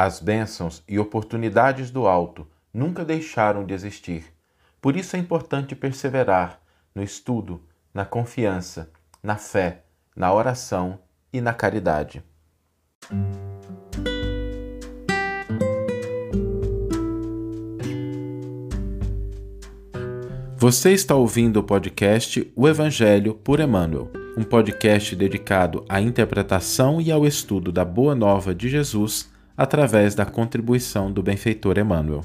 As bênçãos e oportunidades do alto nunca deixaram de existir. Por isso é importante perseverar no estudo, na confiança, na fé, na oração e na caridade. Você está ouvindo o podcast O Evangelho por Emmanuel, um podcast dedicado à interpretação e ao estudo da Boa Nova de Jesus através da contribuição do benfeitor Emmanuel.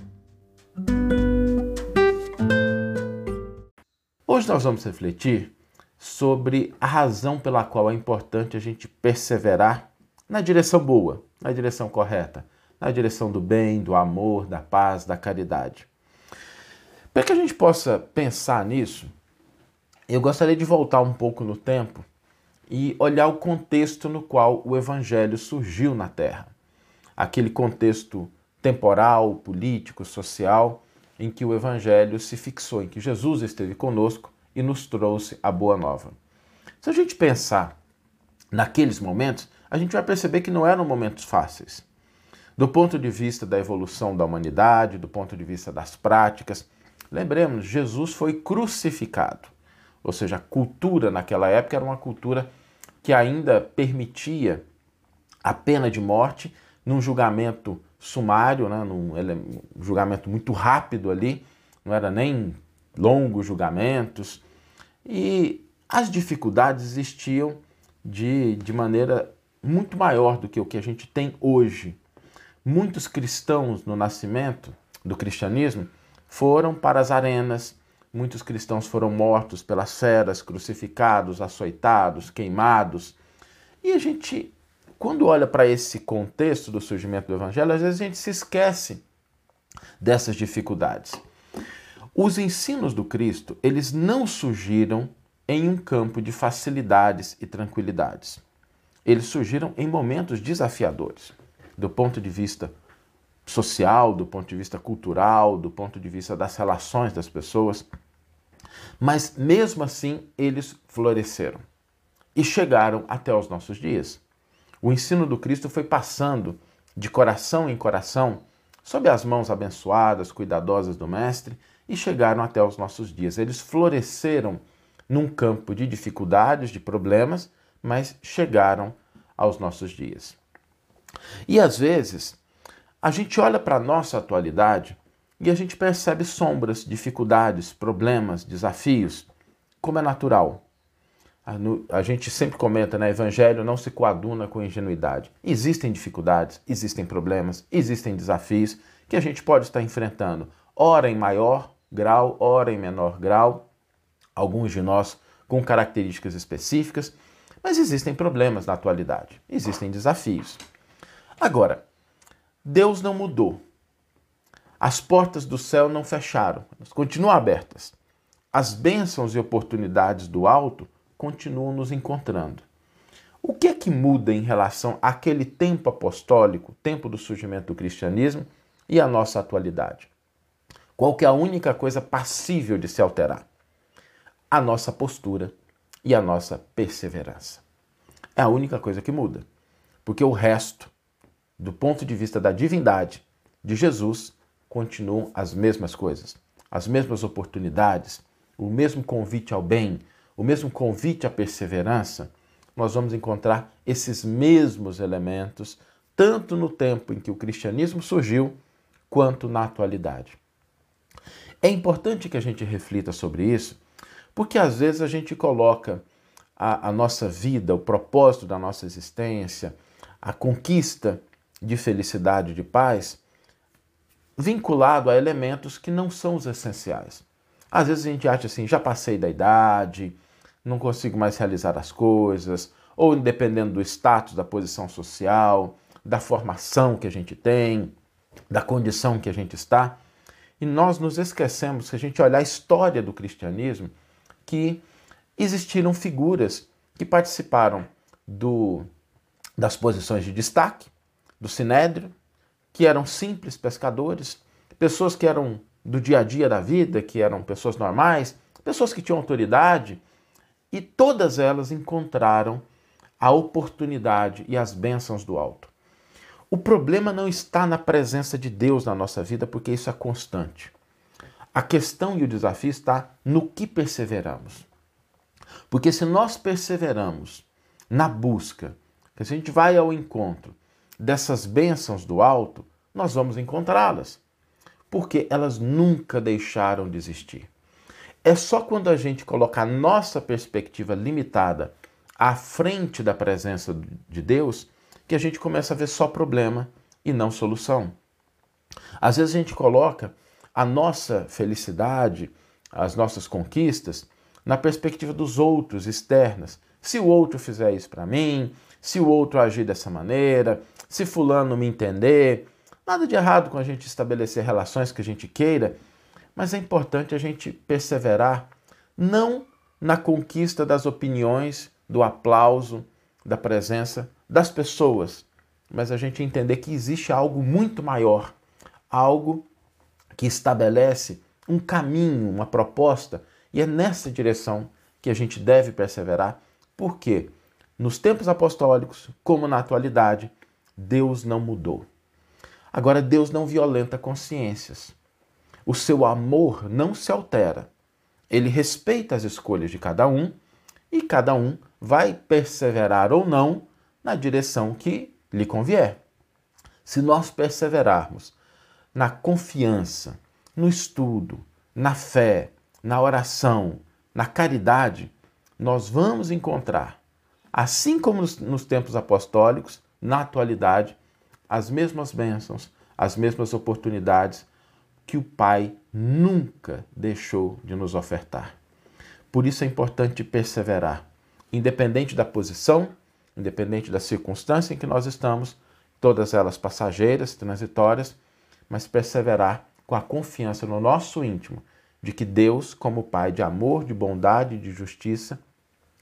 Hoje nós vamos refletir sobre a razão pela qual é importante a gente perseverar na direção boa, na direção correta, na direção do bem, do amor, da paz, da caridade. Para que a gente possa pensar nisso, eu gostaria de voltar um pouco no tempo e olhar o contexto no qual o Evangelho surgiu na Terra. Aquele contexto temporal, político, social, em que o Evangelho se fixou, em que Jesus esteve conosco e nos trouxe a boa nova. Se a gente pensar naqueles momentos, a gente vai perceber que não eram momentos fáceis. Do ponto de vista da evolução da humanidade, do ponto de vista das práticas, Lembremos, Jesus foi crucificado. Ou seja, a cultura naquela época era uma cultura que ainda permitia a pena de morte num julgamento sumário, né, num julgamento muito rápido ali, não era nem longos julgamentos. E as dificuldades existiam de, de maneira muito maior do que o que a gente tem hoje. Muitos cristãos no nascimento do cristianismo foram para as arenas. Muitos cristãos foram mortos pelas feras, crucificados, açoitados, queimados. E a gente, quando olha para esse contexto do surgimento do Evangelho, às vezes a gente se esquece dessas dificuldades. Os ensinos do Cristo, eles não surgiram em um campo de facilidades e tranquilidades. Eles surgiram em momentos desafiadores, do ponto de vista social, do ponto de vista cultural, do ponto de vista das relações das pessoas. Mas mesmo assim, eles floresceram e chegaram até os nossos dias. O ensino do Cristo foi passando de coração em coração, sob as mãos abençoadas, cuidadosas do Mestre, e chegaram até os nossos dias. Eles floresceram num campo de dificuldades, de problemas, mas chegaram aos nossos dias. E às vezes, a gente olha para a nossa atualidade e a gente percebe sombras, dificuldades, problemas, desafios, como é natural. A gente sempre comenta, né? Evangelho não se coaduna com ingenuidade. Existem dificuldades, existem problemas, existem desafios que a gente pode estar enfrentando, ora em maior grau, ora em menor grau, alguns de nós com características específicas, mas existem problemas na atualidade, existem desafios. Agora, Deus não mudou. As portas do céu não fecharam, elas continuam abertas. As bênçãos e oportunidades do alto continuam nos encontrando. O que é que muda em relação àquele tempo apostólico, tempo do surgimento do cristianismo e a nossa atualidade? Qual que é a única coisa passível de se alterar? A nossa postura e a nossa perseverança. É a única coisa que muda. Porque o resto do ponto de vista da divindade de Jesus, continuam as mesmas coisas, as mesmas oportunidades, o mesmo convite ao bem, o mesmo convite à perseverança, nós vamos encontrar esses mesmos elementos, tanto no tempo em que o cristianismo surgiu, quanto na atualidade. É importante que a gente reflita sobre isso, porque às vezes a gente coloca a, a nossa vida, o propósito da nossa existência, a conquista de felicidade, de paz, vinculado a elementos que não são os essenciais. Às vezes a gente acha assim, já passei da idade, não consigo mais realizar as coisas, ou dependendo do status, da posição social, da formação que a gente tem, da condição que a gente está. E nós nos esquecemos, se a gente olhar a história do cristianismo, que existiram figuras que participaram do, das posições de destaque, do Sinédrio, que eram simples pescadores, pessoas que eram do dia a dia da vida, que eram pessoas normais, pessoas que tinham autoridade, e todas elas encontraram a oportunidade e as bênçãos do alto. O problema não está na presença de Deus na nossa vida, porque isso é constante. A questão e o desafio está no que perseveramos. Porque se nós perseveramos na busca, se a gente vai ao encontro dessas bênçãos do alto, nós vamos encontrá-las. Porque elas nunca deixaram de existir. É só quando a gente coloca a nossa perspectiva limitada à frente da presença de Deus que a gente começa a ver só problema e não solução. Às vezes a gente coloca a nossa felicidade, as nossas conquistas, na perspectiva dos outros, externas. Se o outro fizer isso para mim, se o outro agir dessa maneira, se fulano me entender. Nada de errado com a gente estabelecer relações que a gente queira, mas é importante a gente perseverar não na conquista das opiniões, do aplauso, da presença das pessoas, mas a gente entender que existe algo muito maior, algo que estabelece um caminho, uma proposta, e é nessa direção que a gente deve perseverar, porque nos tempos apostólicos, como na atualidade, Deus não mudou. Agora, Deus não violenta consciências. O seu amor não se altera. Ele respeita as escolhas de cada um e cada um vai perseverar ou não na direção que lhe convier. Se nós perseverarmos na confiança, no estudo, na fé, na oração, na caridade, nós vamos encontrar, assim como nos, tempos apostólicos, na atualidade, as mesmas bênçãos, as mesmas oportunidades que o Pai nunca deixou de nos ofertar. Por isso é importante perseverar, independente da posição, independente da circunstância em que nós estamos, todas elas passageiras, transitórias, mas perseverar com a confiança no nosso íntimo de que Deus, como Pai de amor, de bondade, de justiça,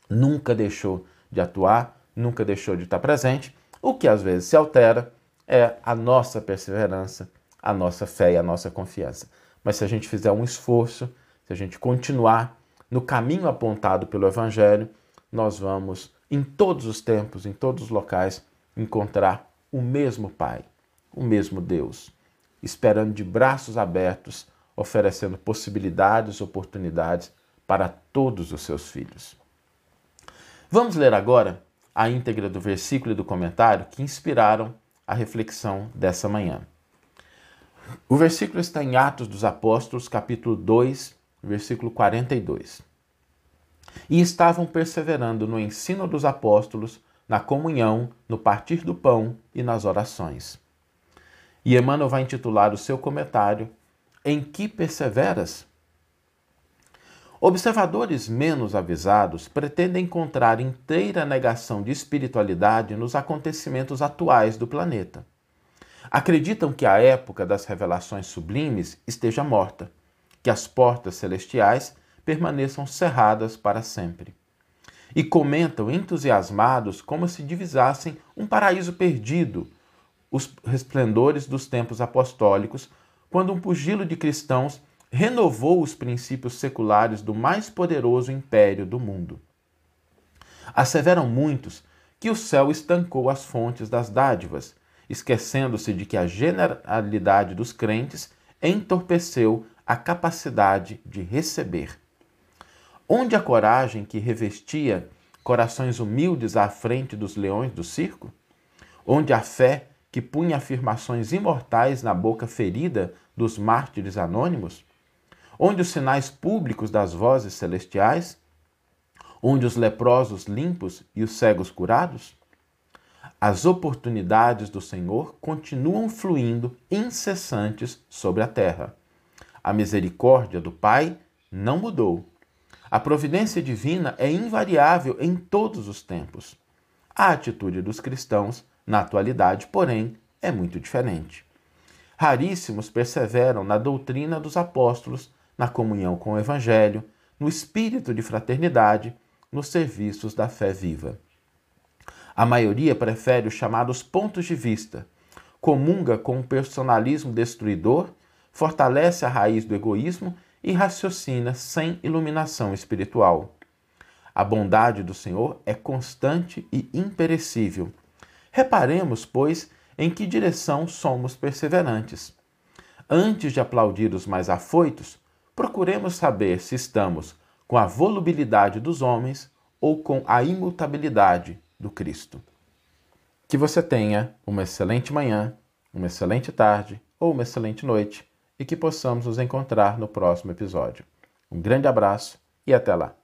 nunca deixou de atuar, nunca deixou de estar presente. O que às vezes se altera é a nossa perseverança, a nossa fé e a nossa confiança. Mas se a gente fizer um esforço, se a gente continuar no caminho apontado pelo Evangelho, nós vamos, em todos os tempos, em todos os locais, encontrar o mesmo Pai, o mesmo Deus esperando de braços abertos, oferecendo possibilidades, oportunidades para todos os seus filhos. Vamos ler agora a íntegra do versículo e do comentário que inspiraram a reflexão dessa manhã. O versículo está em Atos dos Apóstolos, capítulo 2, versículo 42. E estavam perseverando no ensino dos apóstolos, na comunhão, no partir do pão e nas orações. E Emmanuel vai intitular o seu comentário Em que perseveras? Observadores menos avisados pretendem encontrar inteira negação de espiritualidade nos acontecimentos atuais do planeta. Acreditam que a época das revelações sublimes esteja morta, que as portas celestiais permaneçam cerradas para sempre. E comentam entusiasmados como se divisassem um paraíso perdido os resplendores dos tempos apostólicos, quando um pugilo de cristãos renovou os princípios seculares do mais poderoso império do mundo. Asseveram muitos que o céu estancou as fontes das dádivas, esquecendo-se de que a generalidade dos crentes entorpeceu a capacidade de receber. Onde a coragem que revestia corações humildes à frente dos leões do circo? Onde a fé que punha afirmações imortais na boca ferida dos mártires anônimos? Onde os sinais públicos das vozes celestiais? Onde os leprosos limpos e os cegos curados? As oportunidades do Senhor continuam fluindo incessantes sobre a terra. A misericórdia do Pai não mudou. A providência divina é invariável em todos os tempos. A atitude dos cristãos na atualidade, porém, é muito diferente. Raríssimos perseveram na doutrina dos apóstolos, na comunhão com o Evangelho, no espírito de fraternidade, nos serviços da fé viva. A maioria prefere os chamados pontos de vista, comunga com o personalismo destruidor, fortalece a raiz do egoísmo e raciocina sem iluminação espiritual. A bondade do Senhor é constante e imperecível Reparemos, pois, em que direção somos perseverantes. Antes de aplaudir os mais afoitos, procuremos saber se estamos com a volubilidade dos homens ou com a imutabilidade do Cristo. Que você tenha uma excelente manhã, uma excelente tarde ou uma excelente noite e que possamos nos encontrar no próximo episódio. Um grande abraço e até lá!